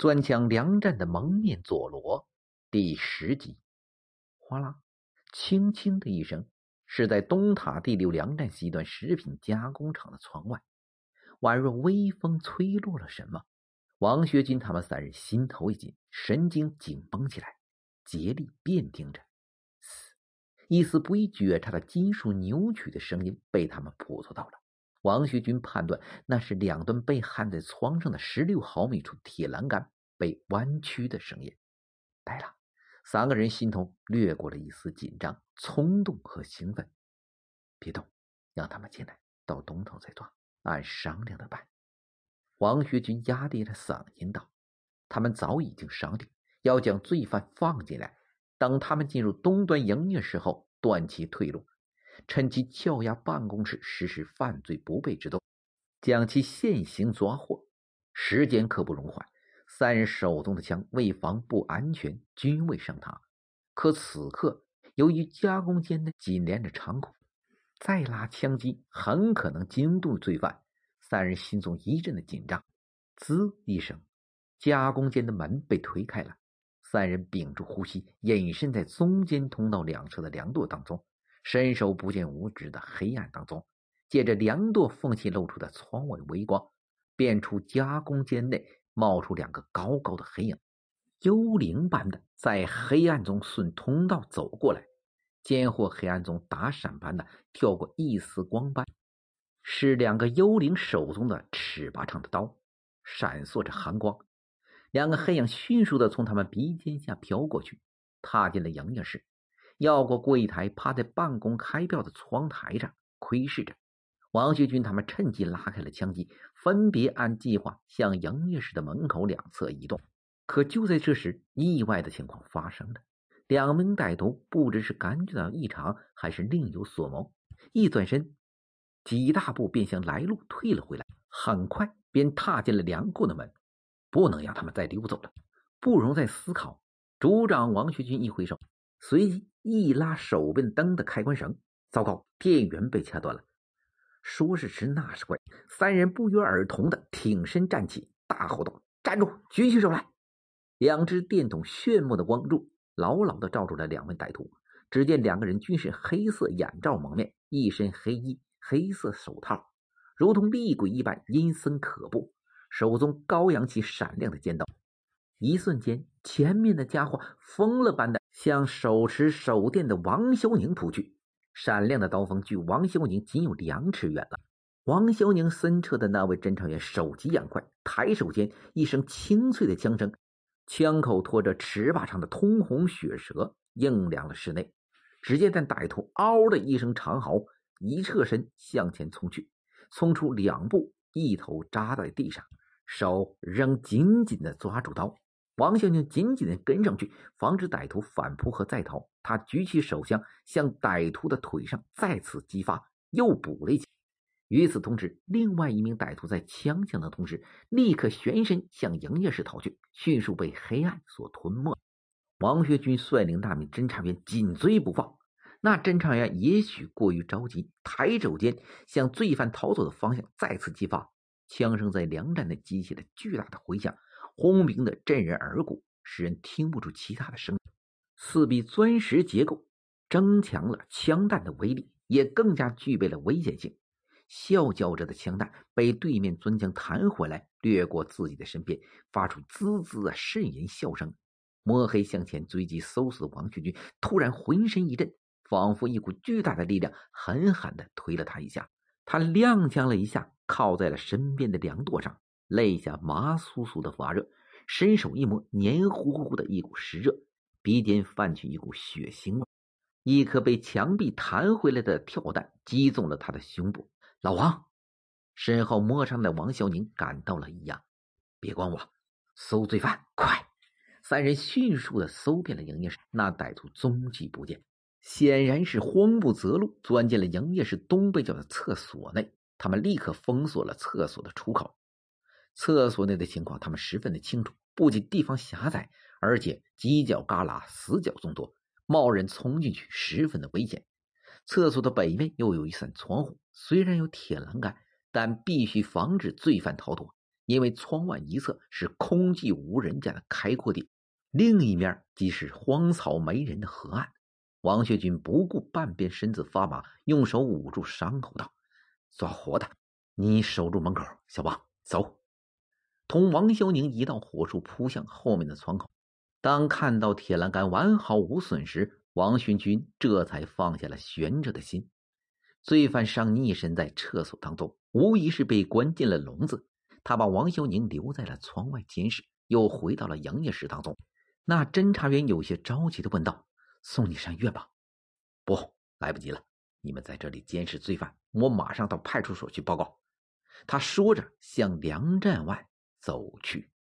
钻墙粮站的蒙面佐罗，第十集。哗啦，轻轻的一声，是在东塔第六粮站西段食品加工厂的窗外，宛若微风吹落了什么。王学军他们三人心头一紧，神经紧绷起来，竭力辨听着。一丝不易觉察的金属扭曲的声音被他们捕捉到了。王学军判断，那是两端被焊在窗上的十六毫米处铁栏杆被弯曲的声音。呆了，三个人心头掠过了一丝紧张、冲动和兴奋。别动，让他们进来，到东头再抓，按商量的办。王学军压低了嗓音道：“他们早已经商定，要将罪犯放进来，等他们进入东端营业时候，断其退路。”趁机撬压办公室实施犯罪不备之动，将其现行抓获。时间刻不容缓。三人手中的枪为防不安全，均未上膛。可此刻，由于加工间的紧连着仓库，再拉枪击很可能惊动罪犯。三人心中一阵的紧张。滋一声，加工间的门被推开了。三人屏住呼吸，隐身在中间通道两侧的梁垛当中。伸手不见五指的黑暗当中，借着梁垛缝隙露出的窗外微光，辨出加工间内冒出两个高高的黑影，幽灵般的在黑暗中顺通道走过来，间或黑暗中打闪般的跳过一丝光斑，是两个幽灵手中的尺把长的刀，闪烁着寒光。两个黑影迅速的从他们鼻尖下飘过去，踏进了营业室。绕过柜台，趴在办公开票的窗台上窥视着。王学军他们趁机拉开了枪机，分别按计划向营业室的门口两侧移动。可就在这时，意外的情况发生了。两名歹徒不知是感觉到异常，还是另有所谋，一转身，几大步便向来路退了回来，很快便踏进了粮库的门。不能让他们再溜走了，不容再思考。组长王学军一挥手。随即一拉手边灯的开关绳，糟糕，电源被掐断了。说时迟，那时快，三人不约而同的挺身站起，大吼道：“站住！举起手来！”两只电筒炫目的光柱牢牢的照住了两位歹徒。只见两个人均是黑色眼罩蒙面，一身黑衣，黑色手套，如同厉鬼一般阴森可怖，手中高扬起闪亮的尖刀。一瞬间，前面的家伙疯了般的向手持手电的王小宁扑去，闪亮的刀锋距王小宁仅有两尺远了。王小宁身侧的那位侦查员手疾眼快，抬手间一声清脆的枪声，枪口拖着尺把长的通红血舌，映亮了室内。只见那歹徒嗷的一声长嚎，一侧身向前冲去，冲出两步，一头扎在地上，手仍紧紧的抓住刀。王向宁紧紧的跟上去，防止歹徒反扑和再逃。他举起手枪，向歹徒的腿上再次击发，又补了一枪。与此同时，另外一名歹徒在枪响的同时，立刻旋身向营业室逃去，迅速被黑暗所吞没。王学军率领那名侦查员紧追不放。那侦查员也许过于着急，抬手间向罪犯逃走的方向再次击发，枪声在粮站内激起了巨大的回响。轰鸣的震人耳骨，使人听不出其他的声音。四壁砖石结构增强了枪弹的威力，也更加具备了危险性。啸叫着的枪弹被对面砖墙弹回来，掠过自己的身边，发出滋滋的呻吟笑声。摸黑向前追击搜索的王旭军突然浑身一震，仿佛一股巨大的力量狠狠地推了他一下。他踉跄了一下，靠在了身边的梁垛上。肋下麻酥酥的发热，伸手一摸，黏糊糊的一股湿热，鼻尖泛起一股血腥味。一颗被墙壁弹回来的跳弹击中了他的胸部。老王，身后摸上的王小宁感到了异样，别管我，搜罪犯，快！三人迅速的搜遍了营业室，那歹徒踪迹不见，显然是慌不择路，钻进了营业室东北角的厕所内。他们立刻封锁了厕所的出口。厕所内的情况，他们十分的清楚。不仅地方狭窄，而且犄角旮旯、死角众多，贸然冲进去十分的危险。厕所的北面又有一扇窗户，虽然有铁栏杆，但必须防止罪犯逃脱，因为窗外一侧是空寂无人家的开阔地，另一面即是荒草没人的河岸。王学军不顾半边身子发麻，用手捂住伤口道：“抓活的，你守住门口。小王，走。”同王修宁一道火速扑向后面的窗口。当看到铁栏杆完好无损时，王勋军这才放下了悬着的心。罪犯尚匿身在厕所当中，无疑是被关进了笼子。他把王修宁留在了窗外监视，又回到了营业室当中。那侦查员有些着急的问道。送你上院吧，不来不及了。你们在这里监视罪犯，我马上到派出所去报告。他说着向粮站外走去。